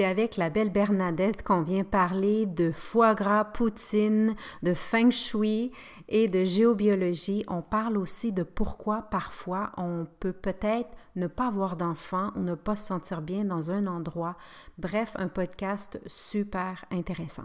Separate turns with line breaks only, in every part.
c'est avec la belle Bernadette qu'on vient parler de foie gras, poutine, de feng shui et de géobiologie. On parle aussi de pourquoi parfois on peut peut-être ne pas avoir d'enfant ou ne pas se sentir bien dans un endroit. Bref, un podcast super intéressant.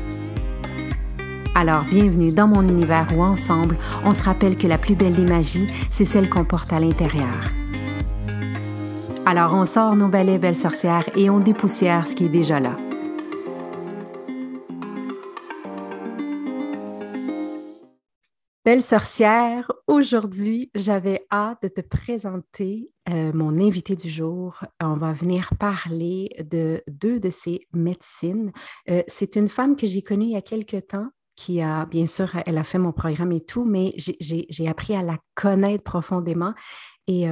Alors, bienvenue dans mon univers où ensemble, on se rappelle que la plus belle des magies, c'est celle qu'on porte à l'intérieur. Alors, on sort nos balais belles sorcières et on dépoussière ce qui est déjà là. Belle sorcière, aujourd'hui, j'avais hâte de te présenter euh, mon invité du jour. On va venir parler de deux de ses médecines. Euh, c'est une femme que j'ai connue il y a quelque temps qui a, bien sûr, elle a fait mon programme et tout, mais j'ai appris à la connaître profondément. Et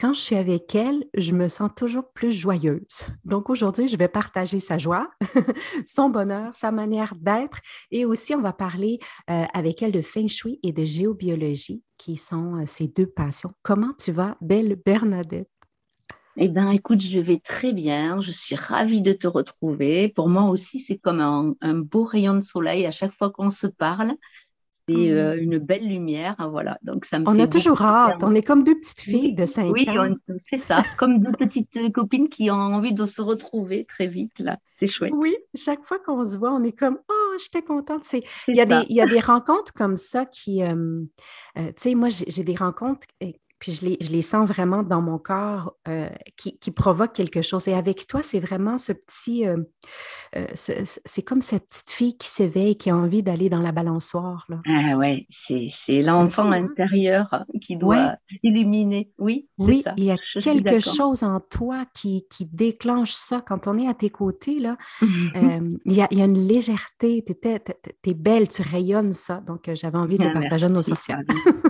quand je suis avec elle, je me sens toujours plus joyeuse. Donc aujourd'hui, je vais partager sa joie, son bonheur, sa manière d'être et aussi on va parler euh, avec elle de feng shui et de géobiologie qui sont euh, ses deux passions. Comment tu vas, belle Bernadette?
Eh bien, écoute, je vais très bien. Je suis ravie de te retrouver. Pour moi aussi, c'est comme un, beau rayon de soleil à chaque fois qu'on se parle. C'est mmh. euh, une belle lumière, voilà. Donc ça me
On a toujours hâte. On est comme deux petites filles de 5
oui, ans. Oui, c'est ça. comme deux petites euh, copines qui ont envie de se retrouver très vite là. C'est chouette.
Oui, chaque fois qu'on se voit, on est comme oh, j'étais contente. C'est il y a des il y a des rencontres comme ça qui, euh, tu sais, moi j'ai des rencontres puis je les, je les, sens vraiment dans mon corps euh, qui, qui provoquent quelque chose. Et avec toi, c'est vraiment ce petit, euh, euh, c'est comme cette petite fille qui s'éveille, qui a envie d'aller dans la balançoire. Là.
Ah ouais, c'est l'enfant hein? intérieur qui doit s'illuminer. Oui,
oui, il y a quelque chose en toi qui, qui, déclenche ça. Quand on est à tes côtés, là, il, y a, il, y a, une légèreté, tu es, belle, tu rayonnes ça. Donc, j'avais envie de ah, partager à nos sorcières.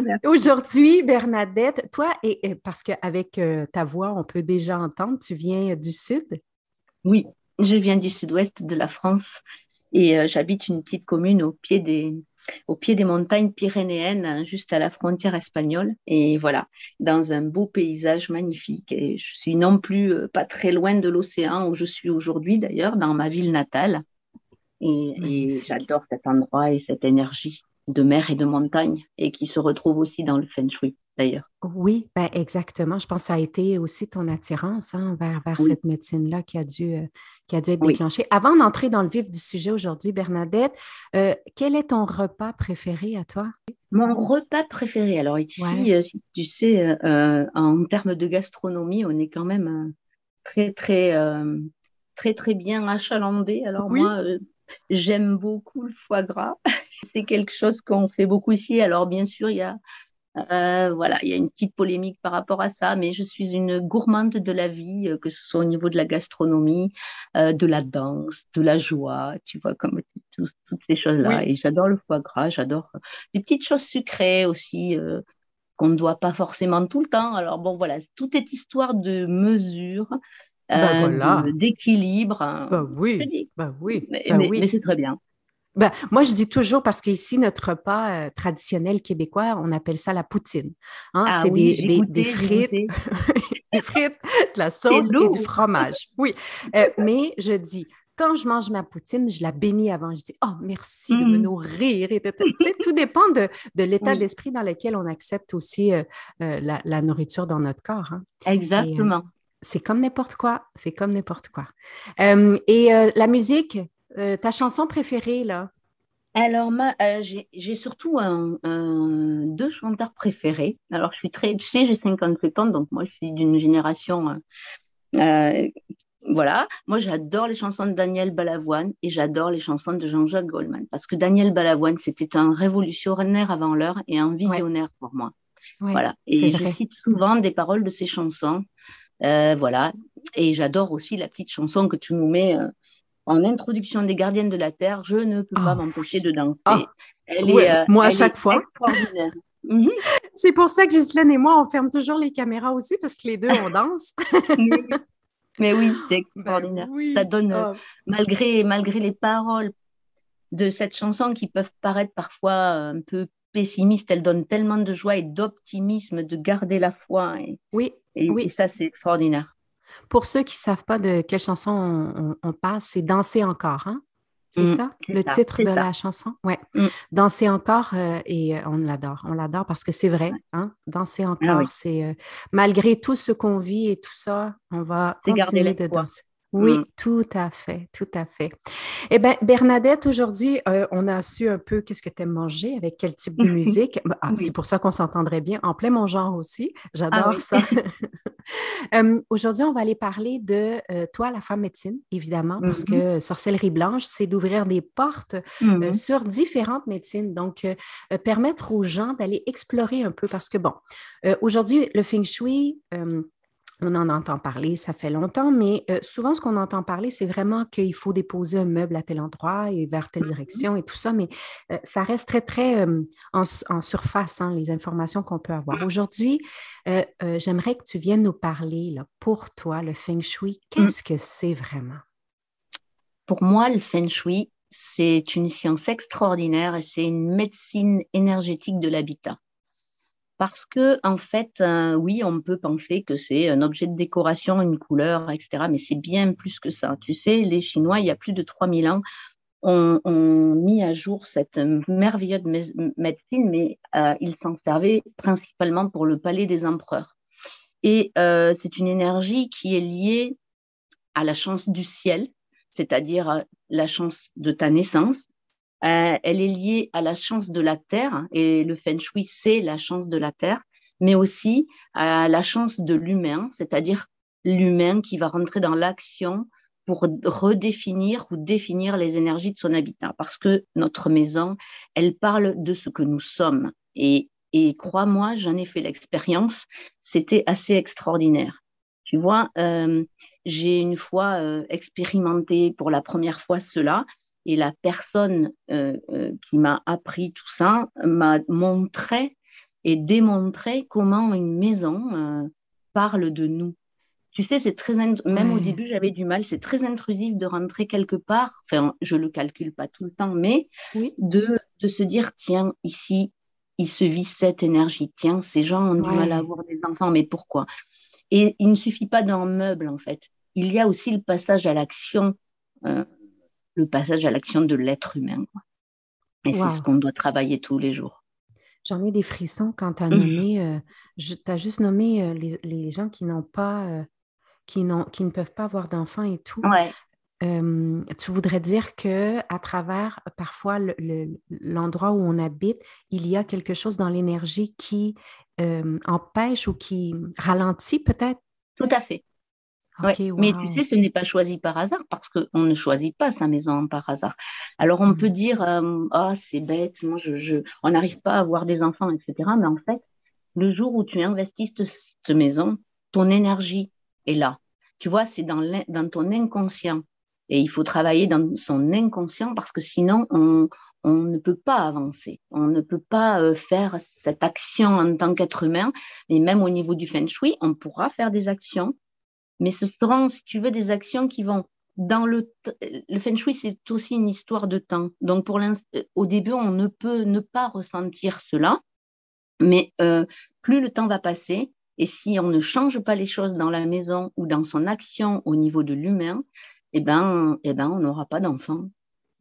Aujourd'hui, Bernadette, toi, et, parce qu'avec euh, ta voix, on peut déjà entendre, tu viens du sud?
Oui, je viens du sud-ouest de la France et euh, j'habite une petite commune au pied des, au pied des montagnes pyrénéennes, juste à la frontière espagnole. Et voilà, dans un beau paysage magnifique. Et je suis non plus euh, pas très loin de l'océan où je suis aujourd'hui, d'ailleurs, dans ma ville natale. et j'adore cet endroit et cette énergie de mer et de montagne et qui se retrouve aussi dans le feng shui d'ailleurs.
Oui, ben exactement. Je pense que ça a été aussi ton attirance hein, vers, vers cette médecine-là qui, a dû, euh, qui a dû être déclenchée. Avant d'entrer dans le vif du sujet aujourd'hui, Bernadette, euh, quel est ton repas préféré à toi?
Mon repas préféré, alors ici, euh, tu sais, en termes de gastronomie, on est quand même très, très, très, très bien achalandé. Alors moi, j'aime beaucoup le foie gras. c'est quelque chose qu'on fait beaucoup ici. Alors, bien sûr, il y a, euh, voilà, il y a une petite polémique par rapport à ça, mais je suis une gourmande de la vie, euh, que ce soit au niveau de la gastronomie, euh, de la danse, de la joie, tu vois, comme toutes ces choses-là. Et j'adore le foie gras, j'adore des petites choses sucrées aussi. qu'on ne doit pas forcément tout le temps. Alors bon, voilà, tout est histoire de mesure, ben d'équilibre. Hein.
Bah oui, bah oui,
bah oui. mais c'est très bien.
Ben, moi, je dis toujours parce qu'ici, notre repas euh, traditionnel québécois, on appelle ça la poutine. Hein? Ah c'est des, des, frites, des frites, de la sauce et du fromage. Oui, euh, mais je dis, quand je mange ma poutine, je la bénis avant. Je dis, oh, merci de me mmh. nourrir. Et tout dépend de, l'état d'esprit dans lequel on accepte aussi euh, la, la, nourriture dans notre corps. Hein.
Exactement.
c'est comme n'importe quoi. C'est comme n'importe quoi. et la musique, euh, ta chanson préférée, là?
alors, euh, j'ai surtout un, deux chanteurs préférés. Alors, je suis très, tu sais, j'ai 57 ans, donc moi, je suis d'une génération, euh, voilà. Moi, j'adore les chansons de Daniel Balavoine et j'adore les chansons de Jean-Jacques Goldman parce que Daniel Balavoine, c'était un révolutionnaire avant l'heure et un visionnaire pour moi. voilà. Et je cite souvent des paroles de ses chansons. Euh, voilà. Et j'adore aussi la petite chanson que tu nous mets en introduction des Gardiennes de la Terre, je ne peux pas oh, m'empêcher de danser.
Oh, elle est, euh, moi, à chaque fois. Mhm. C'est pour ça que Ghislaine et moi, on ferme toujours les caméras aussi, parce que les deux, on danse.
Mais oui, c'est ben extraordinaire. Ça donne, euh, oh. malgré, malgré les paroles de cette chanson qui peuvent paraître parfois un peu pessimistes, elle donne tellement de joie et d'optimisme de garder la foi.
oui,
oui. et ça, c'est extraordinaire.
Pour ceux qui ne savent pas de quelle chanson on, passe, c'est Danser encore, hein? C'est mm, ça, le titre de la chanson? Oui. Mm. Danser encore, euh, et euh, on l'adore. On l'adore parce que c'est vrai, hein? Danser ah encore, c'est euh, malgré tout ce qu'on vit et tout ça, on va continuer de danser. Oui, mm. tout à fait, tout à fait. Eh bien, Bernadette, aujourd'hui, euh, on a su un peu qu'est-ce que tu aimes manger, avec quel type de musique. Bah, ah, c'est pour ça qu'on s'entendrait bien, en plein mon genre aussi. Ah J'adore ça. aujourd'hui, on va aller parler de euh, toi, la femme médecine, évidemment, parce mm-hmm. que sorcellerie blanche, c'est d'ouvrir des portes euh, mm-hmm. sur différentes médecines. Donc, permettre aux gens d'aller explorer un peu, parce que, bon, aujourd'hui, le feng shui, on en entend parler, ça fait longtemps, mais euh, souvent, ce qu'on entend parler, c'est vraiment qu'il faut déposer un meuble à tel endroit et vers telle mm-hmm. direction et tout ça, mais euh, ça reste très, très euh, en, surface, hein, les informations qu'on peut avoir. Aujourd'hui, j'aimerais que tu viennes nous parler, là, pour toi, le feng shui, mm. qu'est-ce que c'est vraiment?
Pour moi, le feng shui, c'est une science extraordinaire et c'est une médecine énergétique de l'habitat parce que en fait, euh, oui, on peut penser que c'est un objet de décoration, une couleur, etc. Mais c'est bien plus que ça. Tu sais, les Chinois, il y a plus de 3000 ans, ont, mis à jour cette merveilleuse médecine, mais euh, ils s'en servaient principalement pour le palais des empereurs. Et euh, c'est une énergie qui est liée à la chance du ciel, c'est-à-dire la chance de ta naissance, euh, elle est liée à la chance de la Terre, et le Feng Shui, c'est la chance de la Terre, mais aussi à la chance de l'humain, c'est-à-dire l'humain qui va rentrer dans l'action pour redéfinir ou définir les énergies de son habitat. Parce que notre maison, elle parle de ce que nous sommes. Et, et crois-moi, j'en ai fait l'expérience, c'était assez extraordinaire. Tu vois, euh, j'ai une fois euh, expérimenté pour la première fois cela et la personne euh, euh, qui m'a appris tout ça m'a montré et démontré comment une maison euh, parle de nous. Tu sais, c'est très même au début j'avais du mal, c'est très intrusif de rentrer quelque part. Enfin, je le calcule pas tout le temps, mais de, de se dire tiens ici il se vit cette énergie. Tiens, ces gens ont du mal à avoir des enfants, mais pourquoi? Et il ne suffit pas d'un meuble en fait. Il y a aussi le passage à l'action le passage à l'action de l'être humain. Et c'est ce qu'on doit travailler tous les jours.
J'en ai des frissons quand tu as mmh. nommé, euh, tu as juste nommé euh, les, gens qui n'ont pas, euh, qui, qui ne peuvent pas avoir d'enfants et tout. tu voudrais dire que à travers parfois l'endroit où on habite, il y a quelque chose dans l'énergie qui empêche ou qui ralentit peut-être?
Tout à fait. Mais tu sais, ce n'est pas choisi par hasard parce qu'on ne choisit pas sa maison par hasard. Alors on mmh. peut dire, euh, ah, c'est bête, moi, je, on n'arrive pas à avoir des enfants, etc. Mais en fait, le jour où tu investis cette maison, ton énergie est là. Tu vois, c'est dans, dans ton inconscient. Et il faut travailler dans son inconscient parce que sinon, on, on ne peut pas avancer. On ne peut pas faire cette action en tant qu'être humain. Mais même au niveau du feng shui, on pourra faire des actions mais ce seront, si tu veux, des actions qui vont dans le le feng shui, c'est aussi une histoire de temps. Donc pour au début, on ne peut ne pas ressentir cela, mais euh, plus le temps va passer, et si on ne change pas les choses dans la maison ou dans son action au niveau de l'humain, eh ben, eh ben, on n'aura pas d'enfant.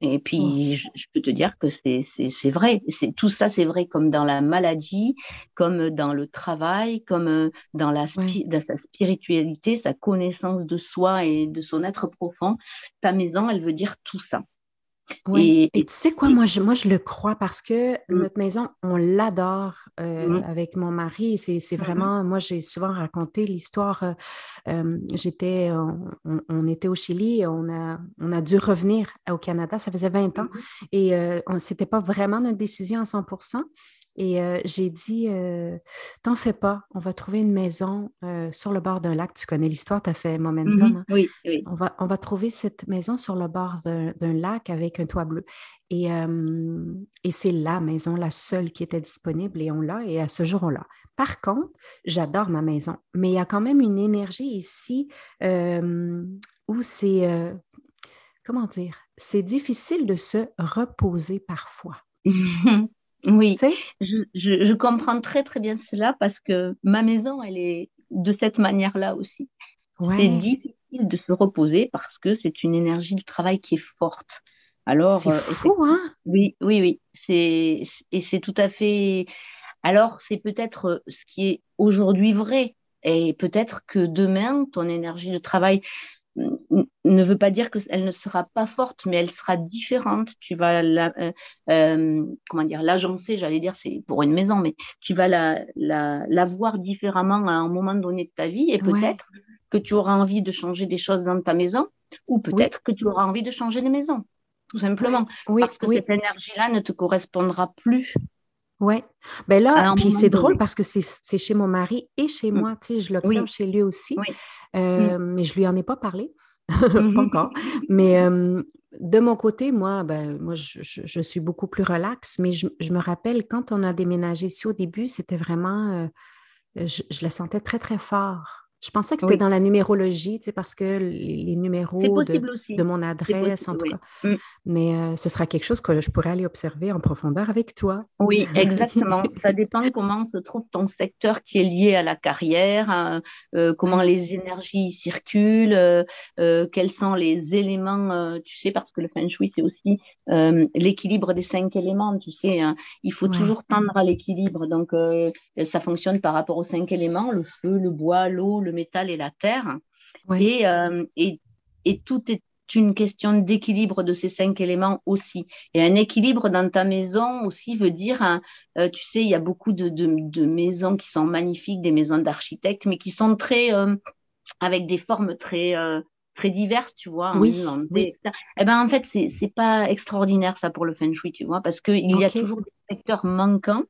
Et puis, je, peux te dire que c'est vrai. Tout ça, c'est vrai comme dans la maladie, comme dans le travail, comme euh, dans, la dans sa spiritualité, sa connaissance de soi et de son être profond. Ta maison, elle veut dire tout ça.
Et, tu sais quoi, moi je, moi, je le crois parce que mmh. notre maison, on l'adore euh, mmh. avec mon mari. C'est mmh vraiment, moi, j'ai souvent raconté l'histoire. Euh, j'étais, on, était au Chili, on a, on a dû revenir au Canada, ça faisait 20 ans, et euh, ce n'était pas vraiment notre décision à 100 et euh, j'ai dit, euh, t'en fais pas, on va trouver une maison euh, sur le bord d'un lac. Tu connais l'histoire, tu as fait Momentum.
Hein? oui, oui.
On va, on va trouver cette maison sur le bord d'un lac avec un toit bleu. Et, et c'est la maison, la seule qui était disponible et on l'a. Et à ce jour, on l'a. Par contre, j'adore ma maison, mais il y a quand même une énergie ici où c'est, comment dire, c'est difficile de se reposer parfois.
Oui, je, je, comprends très très bien cela parce que ma maison, elle est de cette manière-là aussi. C'est difficile de se reposer parce que c'est une énergie du travail qui est forte.
Alors, c'est euh, fou, hein
Oui, oui, oui. C'est, et c'est tout à fait. Alors, c'est peut-être ce qui est aujourd'hui vrai. Et peut-être que demain, ton énergie de travail ne veut pas dire qu'elle ne sera pas forte, mais elle sera différente. Tu vas la, euh, euh, comment dire, l'agencer, j'allais dire, c'est pour une maison, mais tu vas la, la, voir différemment à un moment donné de ta vie et peut-être que tu auras envie de changer des choses dans ta maison ou peut-être que tu auras envie de changer de maison, tout simplement. parce que cette énergie-là ne te correspondra plus.
Oui. Ben là, puis c'est drôle parce que c'est chez mon mari et chez mmh. moi. Tu sais, je l'observe chez lui aussi. Euh, mmh. Mais je lui en ai pas parlé. pas mmh encore. Mais de mon côté, moi, ben, moi je, suis beaucoup plus relaxe. Mais je, me rappelle quand on a déménagé ici au début, c'était vraiment. Euh, je, je, le sentais très, très fort. Je pensais que c'était dans la numérologie, tu sais, parce que les, numéros de, mon adresse, en tout cas. Mm. Mais euh, ce sera quelque chose que je pourrais aller observer en profondeur avec toi.
Oui, exactement. Ça dépend comment se trouve ton secteur qui est lié à la carrière, hein, euh, comment les énergies circulent, euh, quels sont les éléments, tu sais, parce que le feng shui, c'est aussi l'équilibre des cinq éléments, tu sais. Hein. il faut toujours tendre à l'équilibre. Donc, ça fonctionne par rapport aux cinq éléments, le feu, le bois, l'eau, le métal et la terre. Euh, et, et, tout est une question d'équilibre de ces cinq éléments aussi. Et un équilibre dans ta maison aussi veut dire, hein, euh, tu sais, il y a beaucoup de, de, maisons qui sont magnifiques, des maisons d'architectes, mais qui sont très, euh, avec des formes très, très diverses, tu vois.
Oui,
Et eh ben, en fait, c'est pas extraordinaire ça pour le feng shui, tu vois, parce qu'il il y a toujours des secteurs manquants.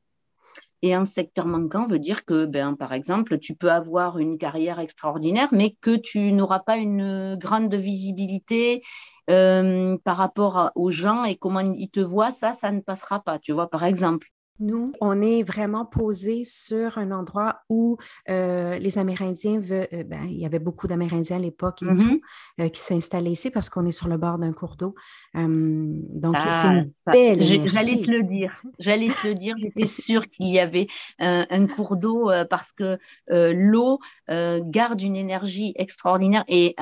Et un secteur manquant veut dire que, ben, par exemple, tu peux avoir une carrière extraordinaire, mais que tu n'auras pas une grande visibilité euh, par rapport aux gens et comment ils te voient, ça, ça ne passera pas, tu vois, par exemple.
Nous, on est vraiment posé sur un endroit où euh, les Amérindiens, veulent, euh, ben, il y avait beaucoup d'Amérindiens à l'époque mm-hmm. euh, qui s'installaient ici parce qu'on est sur le bord d'un cours d'eau. donc, c'est ah, une belle
J'allais te le dire. J'allais te le dire. J'étais sûre qu'il y avait un cours d'eau parce que l'eau garde une énergie extraordinaire et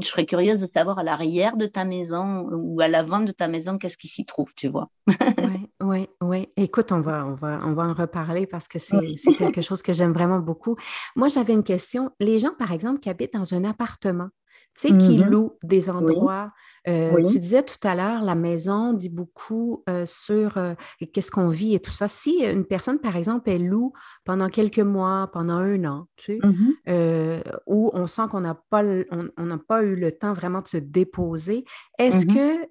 je serais curieuse de savoir à l'arrière de ta maison ou à l'avant de ta maison, qu'est-ce qui s'y trouve, tu vois?
oui, oui, oui. Écoute, on va, on, va, on va en reparler parce que c'est quelque chose que j'aime vraiment beaucoup. Moi, j'avais une question. Les gens, par exemple, qui habitent dans un appartement, tu sais, qui mm-hmm. louent des endroits. Euh, tu disais tout à l'heure, la maison dit beaucoup euh, sur euh, qu'est-ce qu'on vit et tout ça. Si une personne, par exemple, elle loue pendant quelques mois, pendant un an, tu sais, mm-hmm. où on sent qu'on n'a pas, on, n'a pas eu le temps vraiment de se déposer, est-ce mm-hmm. que,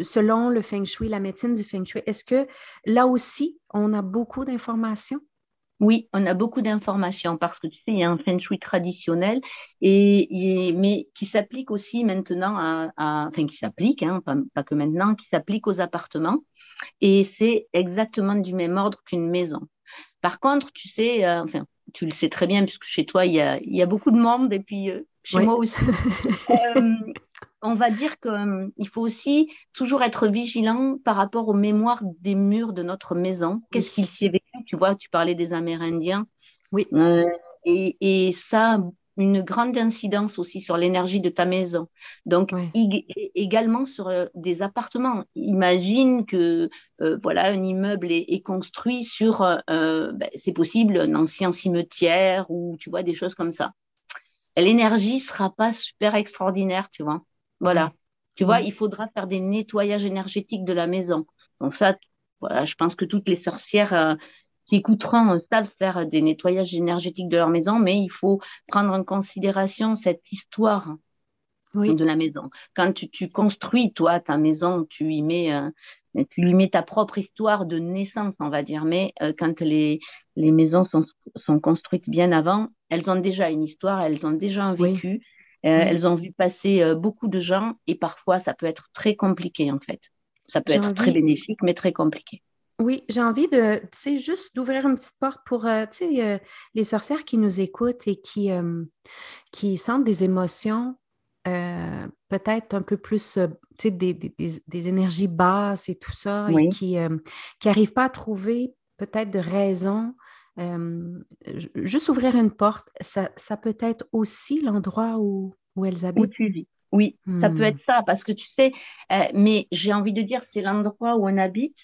selon le feng shui, la médecine du feng shui, est-ce que là aussi, on a beaucoup d'informations?
Oui, on a beaucoup d'informations parce que tu sais, il y a un feng shui traditionnel et, mais qui s'applique aussi maintenant à, enfin qui s'applique, hein, pas, que maintenant, qui s'applique aux appartements et c'est exactement du même ordre qu'une maison. Par contre, tu sais, euh, enfin, tu le sais très bien puisque chez toi il y a, il y a beaucoup de monde et puis euh, chez moi aussi. Euh, on va dire qu'il faut aussi toujours être vigilant par rapport aux mémoires des murs de notre maison. Qu'est-ce qu'il s'y est vécu? Tu vois, tu parlais des Amérindiens.
Oui.
Euh, et, ça a une grande incidence aussi sur l'énergie de ta maison. Donc, également sur euh, des appartements. Imagine que euh, voilà, un immeuble est, construit sur, ben, c'est possible, un ancien cimetière ou tu vois, des choses comme ça. L'énergie sera pas super extraordinaire, tu vois. Voilà. Tu vois, il faudra faire des nettoyages énergétiques de la maison. Donc ça, voilà, je pense que toutes les sorcières euh, qui écouteront savent faire des nettoyages énergétiques de leur maison, mais il faut prendre en considération cette histoire de la maison. Quand tu, construis, toi, ta maison, tu y mets, euh, tu lui mets ta propre histoire de naissance, on va dire. Mais euh, quand les, les maisons sont, sont, construites bien avant, elles ont déjà une histoire, elles ont déjà un vécu, euh, elles ont vu passer beaucoup de gens et parfois ça peut être très compliqué en fait. Ça peut être très bénéfique, mais très compliqué.
Oui, j'ai envie de, tu sais, juste d'ouvrir une petite porte pour, tu sais, les sorcières qui nous écoutent et qui, qui sentent des émotions euh, peut-être un peu plus euh, des, des, des, énergies basses et tout ça, et qui n'arrivent euh, pas à trouver peut-être de raison. Juste ouvrir une porte, ça, ça peut être aussi l'endroit où, où elles habitent?
Où tu vis. Oui, ça peut hmm. être ça, parce que tu sais, mais j'ai envie de dire, c'est l'endroit où on habite,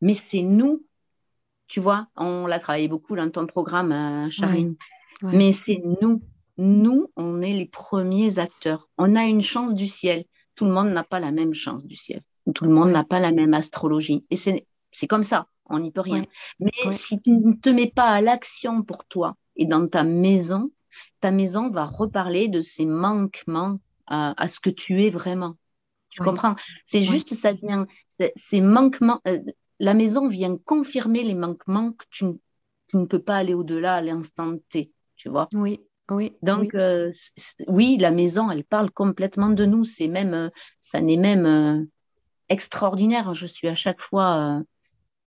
mais c'est nous, tu vois, on l'a travaillé beaucoup dans ton programme, Charine, mais c'est nous nous, on est les premiers acteurs. On a une chance du ciel. Tout le monde n'a pas la même chance du ciel. Tout le monde n'a pas la même astrologie. Et c'est comme ça, on n'y peut rien. Mais si tu ne te mets pas à l'action pour toi et dans ta maison, ta maison va reparler de ses manquements à, ce que tu es vraiment. Tu comprends? C'est juste, ça vient, ces manquements, euh, la maison vient confirmer les manquements que tu, tu ne peux pas aller au-delà à l'instant T, tu vois?
Oui, oui.
Donc, euh, oui. la maison, elle parle complètement de nous. C'est même, euh, ça n'est même euh, extraordinaire. Je suis à chaque fois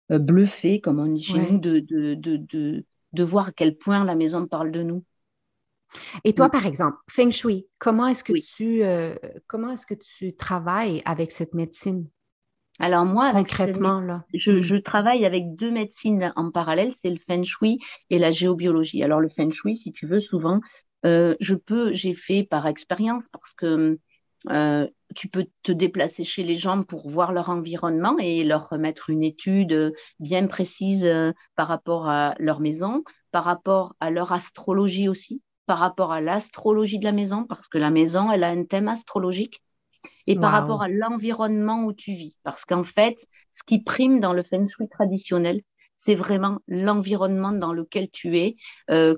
bluffée, comme on dit chez nous, de, de, de, de, voir à quel point la maison parle de nous.
Et toi, par exemple, Feng Shui, comment est-ce que, tu, comment est-ce que tu travailles avec cette médecine?
Alors moi,
concrètement, là.
Je, je, travaille avec deux médecines en parallèle, c'est le feng shui et la géobiologie. Alors le feng shui, si tu veux, souvent, euh, je peux, j'ai fait par expérience parce que euh, tu peux te déplacer chez les gens pour voir leur environnement et leur remettre une étude bien précise euh, par rapport à leur maison, par rapport à leur astrologie aussi, par rapport à l'astrologie de la maison, parce que la maison, elle a un thème astrologique et par rapport à l'environnement où tu vis. Parce qu'en fait, ce qui prime dans le feng shui traditionnel, c'est vraiment l'environnement dans lequel tu es. Euh,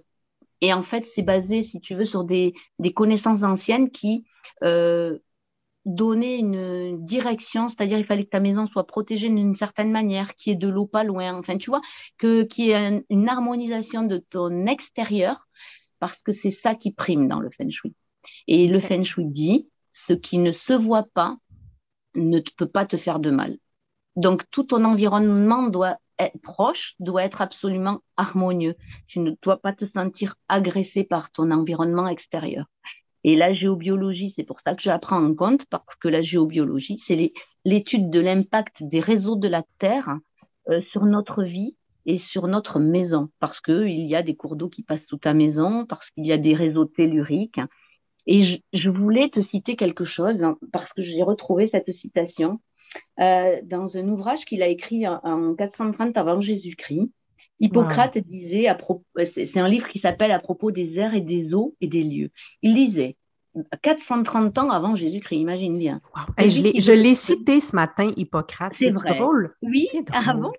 et en fait, c'est basé, si tu veux, sur des, des connaissances anciennes qui euh, donnaient une direction, c'est-à-dire il fallait que ta maison soit protégée d'une certaine manière, qu'il y ait de l'eau pas loin, enfin tu vois, que qu'il y ait une harmonisation de ton extérieur, parce que c'est ça qui prime dans le feng shui. Et le feng shui dit, ce qui ne se voit pas ne peut pas te faire de mal. Donc tout ton environnement doit être proche, doit être absolument harmonieux. Tu ne dois pas te sentir agressé par ton environnement extérieur. Et la géobiologie, c'est pour ça que j'apprends en compte, parce que la géobiologie, c'est l'étude de l'impact des réseaux de la Terre euh, sur notre vie et sur notre maison, parce qu'il y a des cours d'eau qui passent sous ta maison, parce qu'il y a des réseaux telluriques, et je, voulais te citer quelque chose hein, parce que j'ai retrouvé cette citation euh, dans un ouvrage qu'il a écrit en, 430 avant Jésus-Christ. Hippocrate disait, c'est un livre qui s'appelle À propos des airs et des eaux et des lieux. Il disait 430 ans avant Jésus-Christ, imagine bien.
je l'ai cité ce matin, Hippocrate. C'est drôle.
Oui, avant.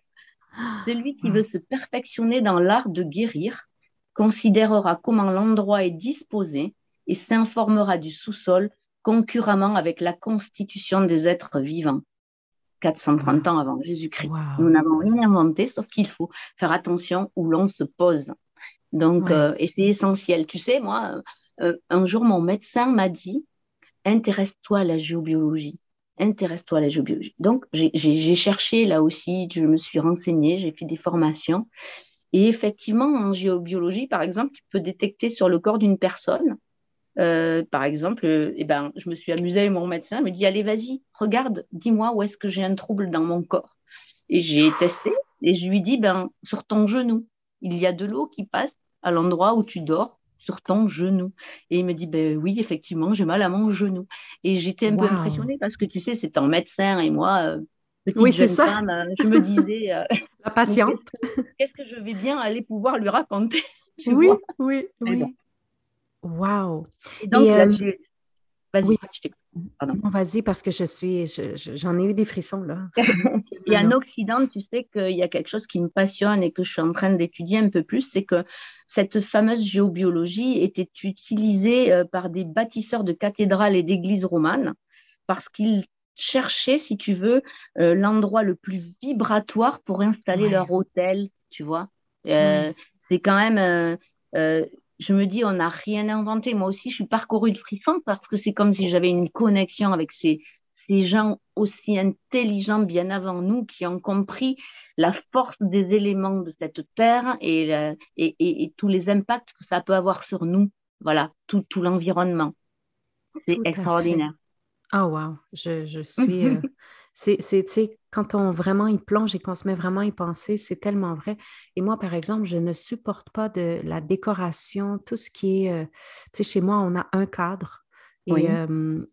Celui qui veut se perfectionner dans l'art de guérir considérera comment l'endroit est disposé et s'informera du sous-sol concurremment avec la constitution des êtres vivants. 430 ans avant Jésus-Christ. Nous n'avons rien inventé, sauf qu'il faut faire attention où l'on se pose. Donc, euh, et c'est essentiel. Tu sais, moi, euh, un jour, mon médecin m'a dit, intéresse-toi à la géobiologie. Intéresse-toi à la géobiologie. Donc, j'ai cherché là aussi, je me suis renseignée, j'ai fait des formations. Et effectivement, en géobiologie, par exemple, tu peux détecter sur le corps d'une personne euh, par exemple, euh, eh ben, je me suis amusée avec mon médecin, il me dit Allez, vas-y, regarde, dis-moi où est-ce que j'ai un trouble dans mon corps. Et j'ai testé et je lui dis ben, Sur ton genou, il y a de l'eau qui passe à l'endroit où tu dors, sur ton genou. Et il me dit ben, Oui, effectivement, j'ai mal à mon genou. Et j'étais un peu impressionnée parce que tu sais, c'est un médecin et moi. Euh,
oui, c'est ça.
je me disais,
la patiente.
Qu'est-ce que, je vais bien aller pouvoir lui raconter
Oui, oui, oui.
Wow. donc, euh, vas-y,
Vas-y, parce que je suis, j'en ai eu des frissons là.
et en Occident, tu sais qu'il y a quelque chose qui me passionne et que je suis en train d'étudier un peu plus, c'est que cette fameuse géobiologie était utilisée euh, par des bâtisseurs de cathédrales et d'églises romanes parce qu'ils cherchaient, si tu veux, euh, l'endroit le plus vibratoire pour installer leur hôtel, tu vois. Euh, c'est quand même je me dis, on n'a rien inventé. Moi aussi, je suis parcourue de frissons parce que c'est comme si j'avais une connexion avec ces, ces gens aussi intelligents bien avant nous qui ont compris la force des éléments de cette terre et, et, et, tous les impacts que ça peut avoir sur nous. Voilà, tout, tout l'environnement. C'est extraordinaire.
Oh wow, je, je suis... Euh, c'est, quand on vraiment y plonge et qu'on se met vraiment à y penser, c'est tellement vrai. Et moi, par exemple, je ne supporte pas de la décoration, tout ce qui est... Euh, tu sais, chez moi, on a un cadre. Et,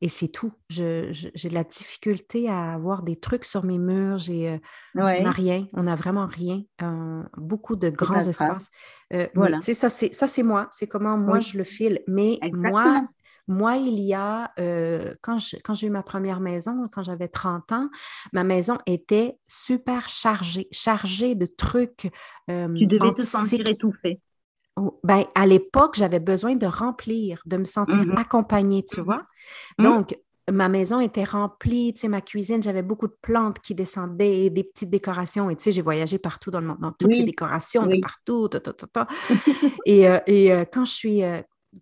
et c'est tout. J'ai de la difficulté à avoir des trucs sur mes murs. J'ai, euh, On n'a rien. On n'a vraiment rien. beaucoup de grands espaces. voilà. ça, c'est, ça, c'est moi. C'est comment moi, je le file. Mais moi, moi, il y a, euh, quand, j'ai eu ma première maison, quand j'avais 30 ans, ma maison était super chargée, chargée de trucs.
Euh, tu devais te sentir étouffée.
Ben, à l'époque, j'avais besoin de remplir, de me sentir mmh accompagnée, tu mmh vois? Donc, ma maison était remplie, tu sais, ma cuisine, j'avais beaucoup de plantes qui descendaient, des petites décorations. Et tu sais, j'ai voyagé partout dans le monde, dans toutes les décorations de partout. et, euh, et quand je suis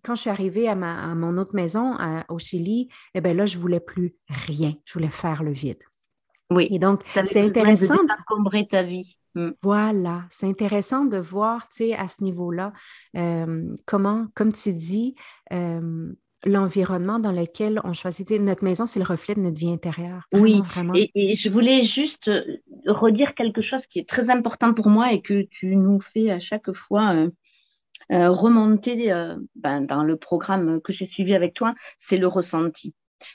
quand je suis arrivée à, ma, mon autre maison au Chili, eh bien là, je ne voulais plus rien. Je voulais faire le vide.
Oui.
Et donc, c'est intéressant.
De ta vie.
Mm. Voilà, c'est intéressant de voir, tu sais, à ce niveau-là, euh, comment, comme tu dis, euh, l'environnement dans lequel on choisit. Notre maison, c'est le reflet de notre vie intérieure.
oui, vraiment. Et, je voulais juste redire quelque chose qui est très important pour moi et que tu nous fais à chaque fois euh, euh, remonter euh, ben, dans le programme que j'ai suivi avec toi, c'est le ressenti.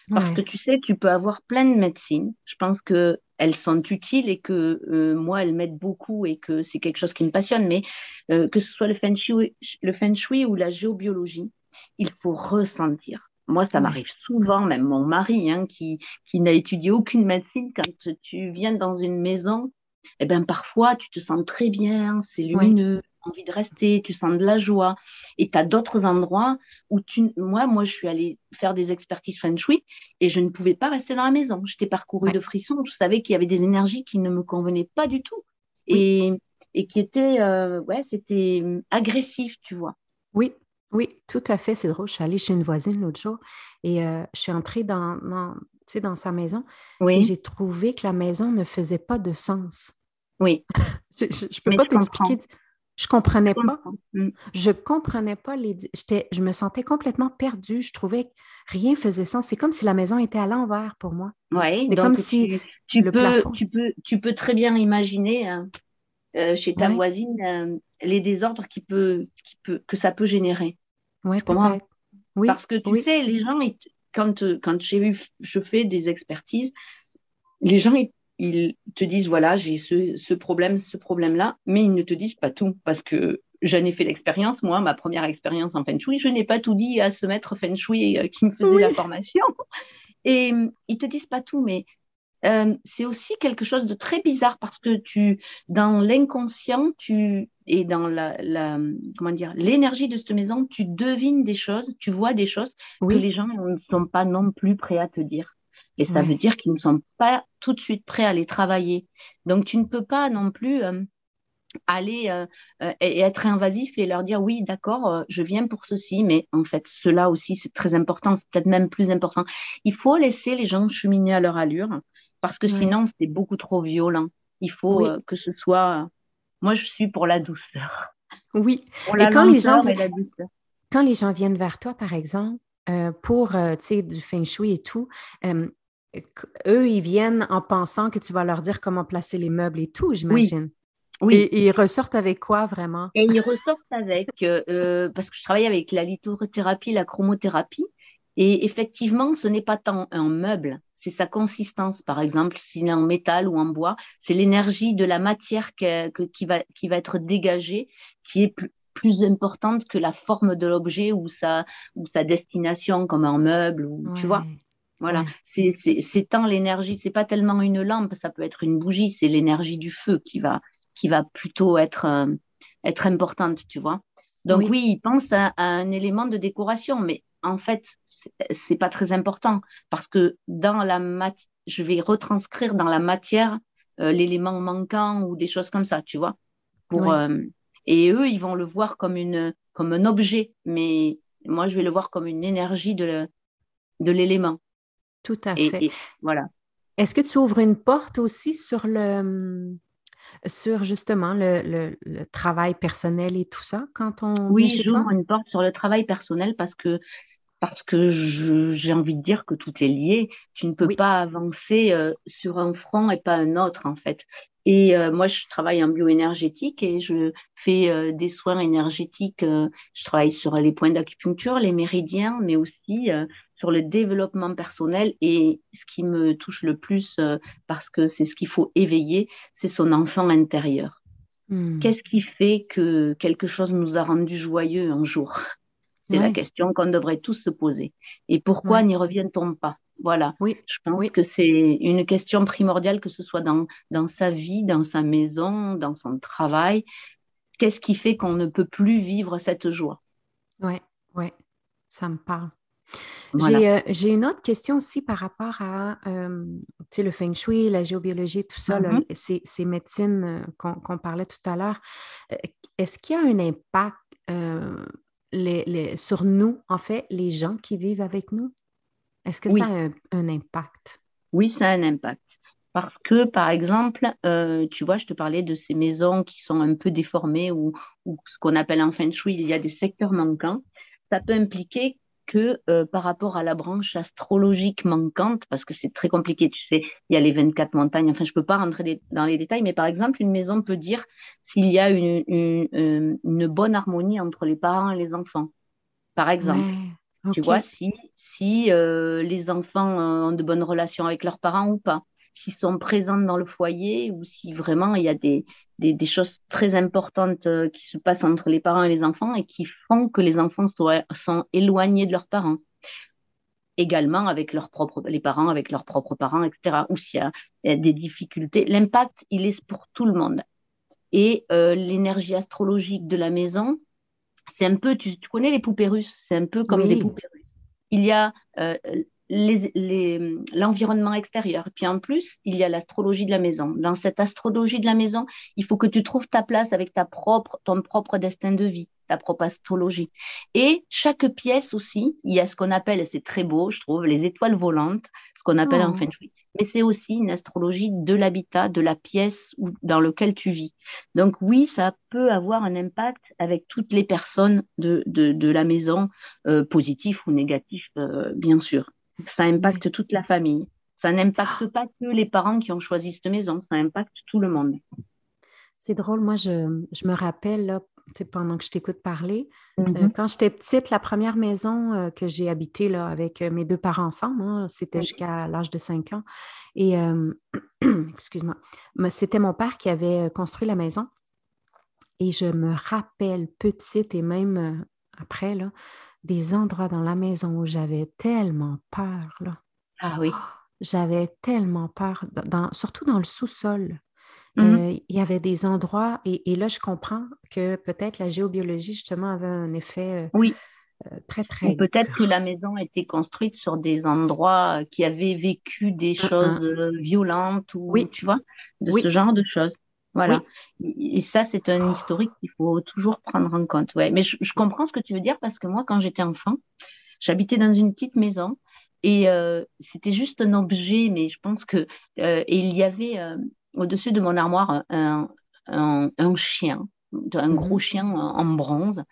Parce que tu sais, tu peux avoir plein de médecines. Je pense qu'elles sont utiles et que euh, moi, elles m'aident beaucoup et que c'est quelque chose qui me passionne. Mais que ce soit le feng, shui, le feng shui ou la géobiologie, il faut ressentir. Moi, ça m'arrive souvent, même mon mari, hein, qui, qui n'a étudié aucune médecine, quand tu viens dans une maison, eh ben, parfois, tu te sens très bien, c'est lumineux, envie de rester, tu sens de la joie. Et tu as d'autres endroits où tu. Moi, moi, je suis allée faire des expertises feng shui et je ne pouvais pas rester dans la maison. J'étais parcourue de frissons. Je savais qu'il y avait des énergies qui ne me convenaient pas du tout. Et, et qui étaient. Euh, ouais, c'était hum, agressif, tu vois.
Oui, oui, tout à fait. C'est drôle. Je suis allée chez une voisine l'autre jour et euh, je suis entrée dans, dans, tu sais, dans sa maison oui. et j'ai trouvé que la maison ne faisait pas de sens.
Oui.
je ne peux pas t'expliquer. Je comprenais pas. Mm. Je comprenais pas les. Je me sentais complètement perdue. Je trouvais que rien faisait sens. C'est comme si la maison était à l'envers pour moi.
Oui, comme si tu, peux, tu, peux, tu peux très bien imaginer hein, euh, chez ta voisine euh, les désordres qui peut, qui peut, que ça peut générer.
Ouais, peut-être.
Oui, Parce que tu sais, les gens, quand, quand j'ai eu, je fais des expertises, les gens, ils ils te disent voilà, j'ai ce, problème, ce problème-là, mais ils ne te disent pas tout parce que j'en ai fait l'expérience, moi, ma première expérience en Feng Shui, je n'ai pas tout dit à ce maître Feng Shui euh, qui me faisait la formation. Et ils ils te disent pas tout, mais euh, c'est aussi quelque chose de très bizarre parce que tu, dans l'inconscient, tu et dans la, comment dire, l'énergie de cette maison, tu devines des choses, tu vois des choses que les gens ne sont pas non plus prêts à te dire. Et ça veut dire qu'ils ne sont pas tout de suite prêts à les travailler. Donc, tu ne peux pas non plus euh, aller euh, euh, et être invasif et leur dire oui, d'accord, je viens pour ceci, mais en fait, cela aussi, c'est très important, c'est peut-être même plus important. Il faut laisser les gens cheminer à leur allure parce que sinon, c'est beaucoup trop violent. Il faut que ce soit. Moi, je suis pour la douceur.
Oui. et quand les gens. Quand les gens viennent vers toi, par exemple, pour du feng shui et tout, eux, ils viennent en pensant que tu vas leur dire comment placer les meubles et tout, j'imagine. Oui. Et, ils ressortent avec quoi vraiment?
Et ils ressortent avec, euh, euh, parce que je travaille avec la lithothérapie, la chromothérapie, et effectivement, ce n'est pas tant un meuble, c'est sa consistance, par exemple, s'il est en métal ou en bois, c'est l'énergie de la matière qui, va, qui va être dégagée, qui est plus, plus importante que la forme de l'objet ou sa, ou sa destination, comme un meuble, ou, tu vois. Voilà, c'est tant l'énergie, c'est pas tellement une lampe, ça peut être une bougie, c'est l'énergie du feu qui va, qui va plutôt être, euh, être importante, tu vois. Donc oui, il pense à, un élément de décoration, mais en fait, c'est pas très important parce que dans la matière, je vais retranscrire dans la matière euh, l'élément manquant ou des choses comme ça, tu vois. Pour, euh, et eux, ils vont le voir comme, une, comme un objet, mais moi, je vais le voir comme une énergie de l'élément.
Tout à fait.
voilà.
Est-ce que tu ouvres une porte aussi sur le sur justement le, travail personnel et tout ça quand on
oui j'ouvre une porte sur le travail personnel parce que parce que j'ai envie de dire que tout est lié. Tu ne peux pas avancer euh, sur un front et pas un autre, en fait. Et euh, moi, je travaille en bioénergétique et je fais euh, des soins énergétiques. je travaille sur les points d'acupuncture, les méridiens, mais aussi sur le développement personnel. Et ce qui me touche le plus, parce que c'est ce qu'il faut éveiller, c'est son enfant intérieur. Hmm. Qu'est-ce qui fait que quelque chose nous a rendu joyeux un jour? C'est la question qu'on devrait tous se poser. Et pourquoi n'y revient-on pas? Voilà.
Oui.
Je pense que c'est une question primordiale, que ce soit dans, dans sa vie, dans sa maison, dans son travail. Qu'est-ce qui fait qu'on ne peut plus vivre cette joie?
Oui, oui, ça me parle. Euh, j'ai une autre question aussi par rapport à euh, le feng shui, la géobiologie, tout ça, mm-hmm. ces, médecines euh, qu'on parlait tout à l'heure. Est-ce qu'il y a un impact les, sur nous, en fait, les gens qui vivent avec nous? Est-ce que ça a un, impact?
Oui, ça a un impact. Parce que, par exemple, euh, tu vois, je te parlais de ces maisons qui sont un peu déformées ou, ou ce qu'on appelle en feng shui, il y a des secteurs manquants. Ça peut impliquer que euh, par rapport à la branche astrologique manquante, parce que c'est très compliqué, tu sais, il y a les 24 montagnes, enfin, je ne peux pas rentrer dans les détails, mais par exemple, une maison peut dire s'il y a une, une, euh, une, bonne harmonie entre les parents et les enfants. Par exemple, tu vois, si, si euh, les enfants ont de bonnes relations avec leurs parents ou pas s'ils sont présents dans le foyer ou si vraiment il y a des, des, choses très importantes euh, qui se passent entre les parents et les enfants et qui font que les enfants soient, sont éloignés de leurs parents. Également avec leurs propres, les parents avec leurs propres parents, etc. Ou s'il y, a des difficultés, l'impact, il est pour tout le monde. Et euh, l'énergie astrologique de la maison, c'est un peu, tu, connais les poupées russes, c'est un peu comme des poupées russes. Il y a euh, l'environnement extérieur. Puis en plus, il y a l'astrologie de la maison. Dans cette astrologie de la maison, il faut que tu trouves ta place avec ta propre, ton propre destin de vie, ta propre astrologie. Et chaque pièce aussi, il y a ce qu'on appelle, et c'est très beau, je trouve, les étoiles volantes, ce qu'on appelle en oh. feng shui. Mais c'est aussi une astrologie de l'habitat, de la pièce dans laquelle tu vis. Donc oui, ça peut avoir un impact avec toutes les personnes de, de, la maison, euh, positif ou négatif, euh, bien sûr. Ça impacte toute la famille. Ça n'impacte pas que les parents qui ont choisi cette maison, ça impacte tout le monde.
C'est drôle, moi, je, me rappelle, là, pendant que je t'écoute parler, euh, mm-hmm. quand j'étais petite, la première maison euh, que j'ai habitée là, avec euh, mes deux parents ensemble, hein, c'était jusqu'à l'âge de 5 ans. Et, excuse-moi, c'était mon père qui avait construit la maison. Et je me rappelle petite et même après, là, des endroits dans la maison où j'avais tellement peur. Là.
Ah oui.
J'avais tellement peur, dans, surtout dans le sous-sol. Mmh euh, il y avait des endroits, et, là, je comprends que peut-être la géobiologie, justement, avait un effet euh,
oui.
Euh, très, très.
Peut-être que la maison était construite sur des endroits qui avaient vécu des choses violentes, ou
oui.
tu vois, de ce genre de choses. Voilà. Et ça, c'est un historique qu'il faut toujours prendre en compte. Ouais. Mais je, comprends ce que tu veux dire parce que moi, quand j'étais enfant, j'habitais dans une petite maison et euh, c'était juste un objet, mais je pense que euh, et il y avait euh, au-dessus de mon armoire un, un, un chien, un mmh gros chien en bronze.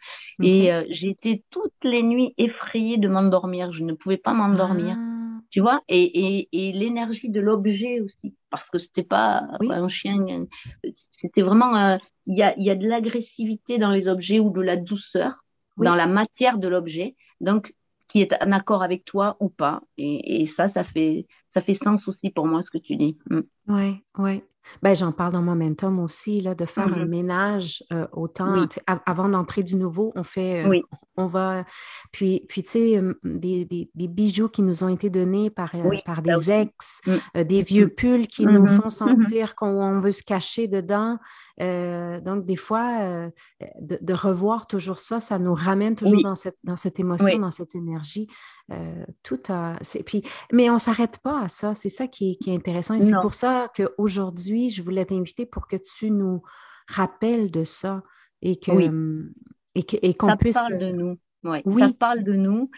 Et j'étais toutes les nuits effrayée de m'endormir. Je ne pouvais pas m'endormir. Ah tu vois, et, et, l'énergie de l'objet aussi, parce que c'était pas un chien, c'était vraiment, euh, il y, a, y, a, de l'agressivité dans les objets ou de la douceur dans la matière de l'objet, donc qui est en accord avec toi ou pas, et, et, ça, ça fait, ça fait sens aussi pour moi ce que tu dis.
Oui, mm. oui. Ben, j'en parle dans Momentum aussi, là, de faire un mm-hmm. ménage euh, autant. Avant d'entrer du nouveau, on fait, euh, on va. Puis, puis tu sais, des, des, bijoux qui nous ont été donnés par, par des ex, mm. des vieux pulls qui nous mm-hmm. font mm-hmm. sentir qu'on veut se cacher dedans. donc, des fois, de, revoir toujours ça, ça nous ramène toujours dans, cette, dans cette émotion, dans cette énergie. tout a. Puis, mais on ne s'arrête pas à ça. C'est ça qui est, qui est intéressant. Et c'est pour ça qu'aujourd'hui, je voulais t'inviter pour que tu nous rappelles de ça et que
et qu'on puisse. Ça parle de nous. Oui. Ça parle de nous.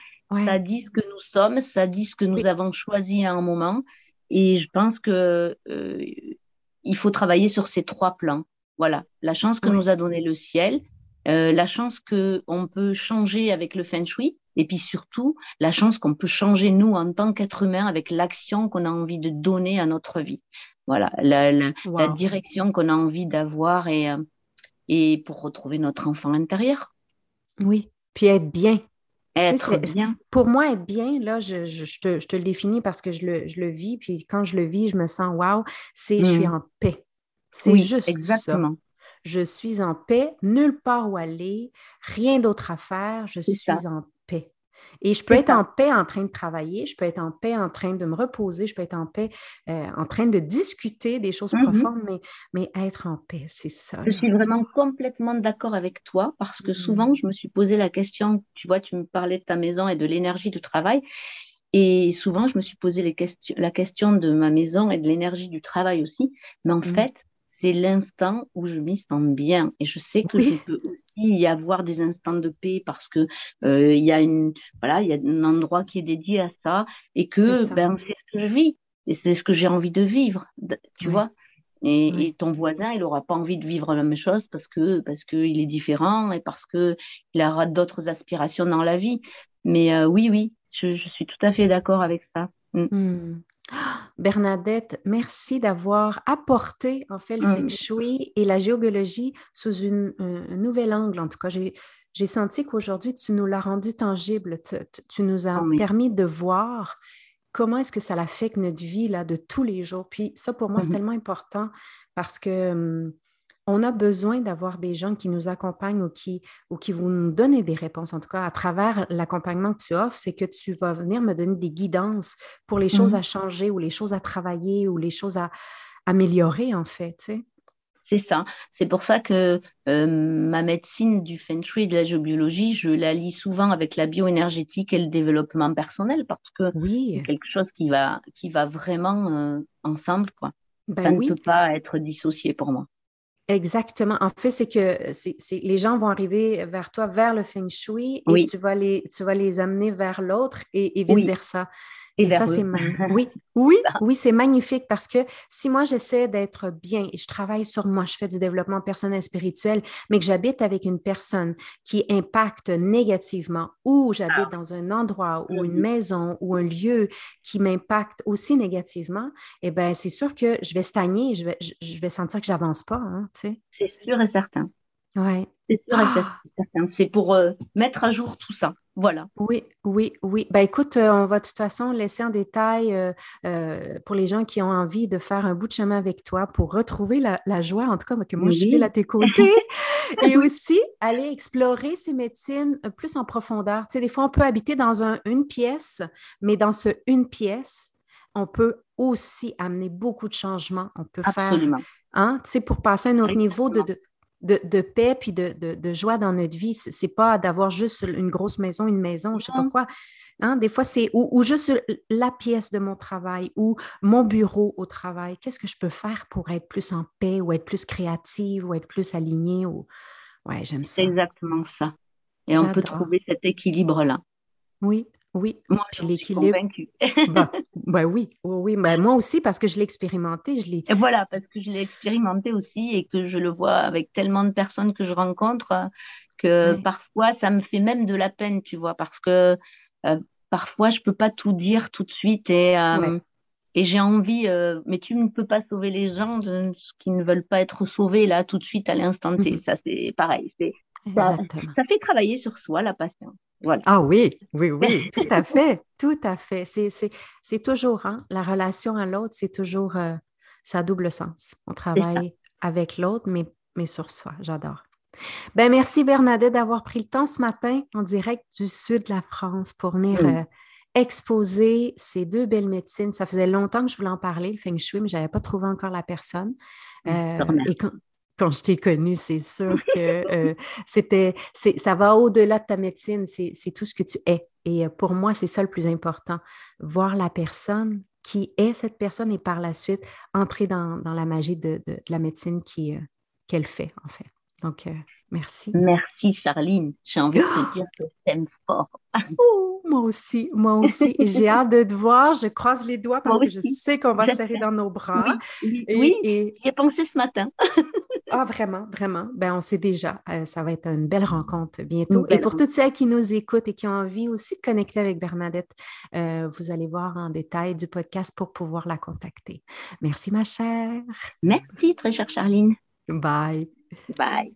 Ça dit ce que nous sommes. Ça dit ce que nous avons choisi à un moment. Et je pense que euh, il faut travailler sur ces trois plans. Voilà, la chance que nous a donné le ciel, euh, la chance que on peut changer avec le feng shui, et puis surtout la chance qu'on peut changer nous en tant qu'être humain avec l'action qu'on a envie de donner à notre vie. Voilà, la, la, direction qu'on a envie d'avoir et, euh, et pour retrouver notre enfant intérieur.
Oui, puis être bien.
Être bien.
Pour moi, être bien, là, je, je, te, je, te, le définis parce que je le, je le, vis, puis quand je le vis, je me sens wow, c'est je suis mm. en paix. C'est juste exactement. Je suis en paix, nulle part où aller, rien d'autre à faire, je suis en paix. Et je peux être en paix en train de travailler, je peux être en paix en train de me reposer, je peux être en paix euh, en train de discuter des choses mm-hmm. profondes, mais, mais être en paix, c'est ça.
Je suis vraiment complètement d'accord avec toi parce que souvent, mm-hmm. je me suis posé la question, tu vois, tu me parlais de ta maison et de l'énergie du travail. Et souvent, je me suis posé les la question de ma maison et de l'énergie du travail aussi. Mais en mm. fait, c'est l'instant où je m'y sens bien. Et je sais que je peux aussi y avoir des instants de paix parce que euh, il y a une voilà, il y a un endroit qui est dédié à ça et que ben c'est ce que je vis et c'est ce que j'ai envie de vivre, tu vois? Et, ton voisin, il n'aura pas envie de vivre la même chose parce que parce qu'il est différent et parce que il aura d'autres aspirations dans la vie. Mais euh, oui, oui, je, suis tout à fait d'accord avec ça. Mm.
Hmm. Bernadette, merci d'avoir apporté en fait le feng shui et la géobiologie sous une, un, nouvel angle. En tout cas, j'ai senti qu'aujourd'hui, tu nous l'as rendu tangible. Tu, nous as ah permis de voir comment est-ce que ça affecte notre vie là, de tous les jours. Puis ça, pour moi, c'est mmh tellement important parce que hum, on a besoin d'avoir des gens qui nous accompagnent ou qui, ou qui vont nous donner des réponses. En tout cas, à travers l'accompagnement que tu offres, c'est que tu vas venir me donner des guidances pour les choses mmh. à changer ou les choses à travailler ou les choses à améliorer, en fait.
C'est ça. C'est pour ça que euh, ma médecine du feng shui et de la géobiologie, je la lis souvent avec la bioénergétique et le développement personnel parce que oui. c'est quelque chose qui va, qui va vraiment euh, ensemble. Quoi. Ben ça ne peut pas être dissocié pour moi.
Exactement. En fait, c'est que c'est, les gens vont arriver vers toi, vers le feng shui, et tu, vas les, tu vas les amener vers l'autre et, vice-versa. Et, ça, c'est oui, oui, oui, c'est magnifique parce que si moi j'essaie d'être bien et je travaille sur moi, je fais du développement personnel spirituel, mais que j'habite avec une personne qui impacte négativement ou j'habite ah. dans un endroit ou une mm-hmm. maison ou un lieu qui m'impacte aussi négativement, eh bien, c'est sûr que je vais stagner, je vais, je, vais sentir que j'avance pas. Hein,
c'est sûr et certain.
Ouais.
C'est sûr et ah! certain. C'est pour euh, mettre à jour tout ça. Voilà.
Oui, oui, oui. Ben, écoute, euh, on va de toute façon laisser en détail euh, pour les gens qui ont envie de faire un bout de chemin avec toi pour retrouver la, joie, en tout cas, que moi, je suis à tes côtés. et aussi aller explorer ces médecines plus en profondeur. Tu sais, des fois, on peut habiter dans une pièce, mais dans ce une pièce, on peut aussi amener beaucoup de changements. On peut
Absolument.
faire, hein, tu sais, pour passer à un autre niveau de, de, paix puis de, joie dans notre vie. C'est pas d'avoir juste une grosse maison, une maison, je sais pas quoi. Hein. Des fois, c'est ou, juste la pièce de mon travail ou mon bureau au travail. Qu'est-ce que je peux faire pour être plus en paix ou être plus créative ou être plus alignée? Ou... Ouais, j'aime ça.
C'est exactement ça. Et on peut trouver cet équilibre-là.
Oui, oui,
moi, je suis convaincue.
bah, bah oui, oui, bah, moi aussi, parce que je l'ai expérimenté. Je l'ai...
Voilà, parce que je l'ai expérimenté aussi et que je le vois avec tellement de personnes que je rencontre euh, que parfois, ça me fait même de la peine, tu vois, parce que euh, parfois, je ne peux pas tout dire tout de suite et, euh, et j'ai envie, mais tu ne peux pas sauver les gens qui ne veulent pas être sauvés là tout de suite à l'instant T. Mmh ça, c'est pareil. C'est, ça, ça fait travailler sur soi la patience.
Ah oui, oui, oui, tout à fait, tout à fait. C'est toujours, hein, la relation à l'autre, c'est toujours, euh, ça a double sens. On travaille avec l'autre, mais, mais sur soi. J'adore. Ben, merci Bernadette d'avoir pris le temps ce matin en direct du sud de la France pour venir euh, exposer ces deux belles médecines. Ça faisait longtemps que je voulais en parler, le feng shui, mais je n'avais pas trouvé encore la personne. Euh, et quand, je t'ai connue, c'est sûr que euh, c'était, ça va au-delà de ta médecine, c'est tout ce que tu es. Et pour moi, c'est ça le plus important, voir la personne qui est cette personne et par la suite entrer dans, la magie de, la médecine qu'elle fait, en fait. Donc, euh, merci.
Merci, Charline. J'ai envie de te dire que t'aimes fort.
oh, moi aussi, moi aussi. J'ai hâte de te voir. Je croise les doigts parce que je sais qu'on va serrer dans nos bras.
Oui, oui, et, j'y ai pensé ce matin.
ah, vraiment, vraiment. Ben, on sait déjà. Euh, ça va être une belle rencontre bientôt. et pour toutes celles qui nous écoutent et qui ont envie aussi de connecter avec Bernadette, euh, vous allez voir en détail du podcast pour pouvoir la contacter. Merci, ma chère.
Merci, très chère Charline.
Bye.
Bye.